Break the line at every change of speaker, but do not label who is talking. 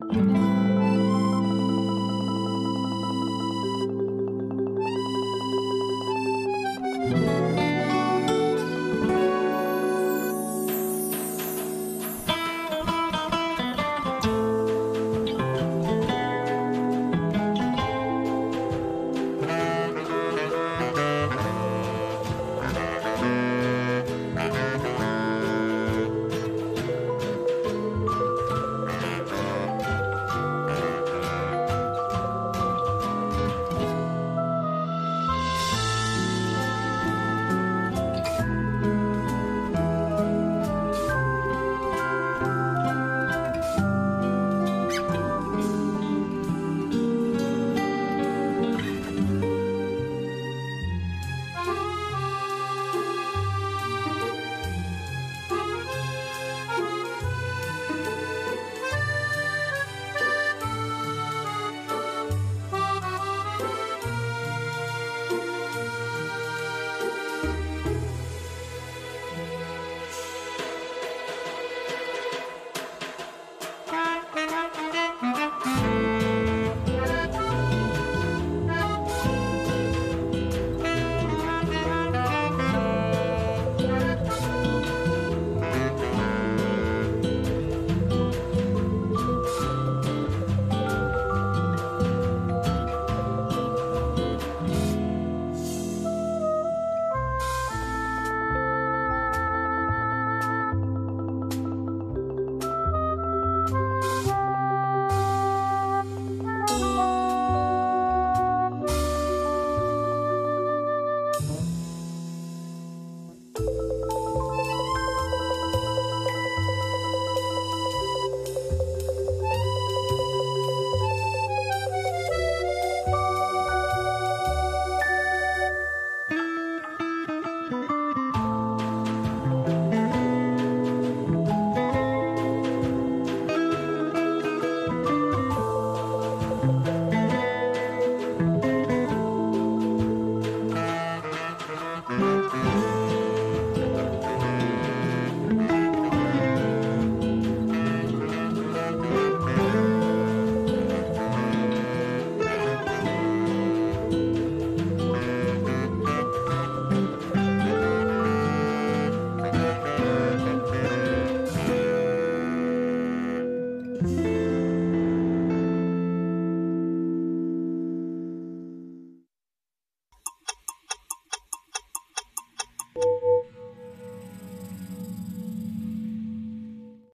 Thank you. Música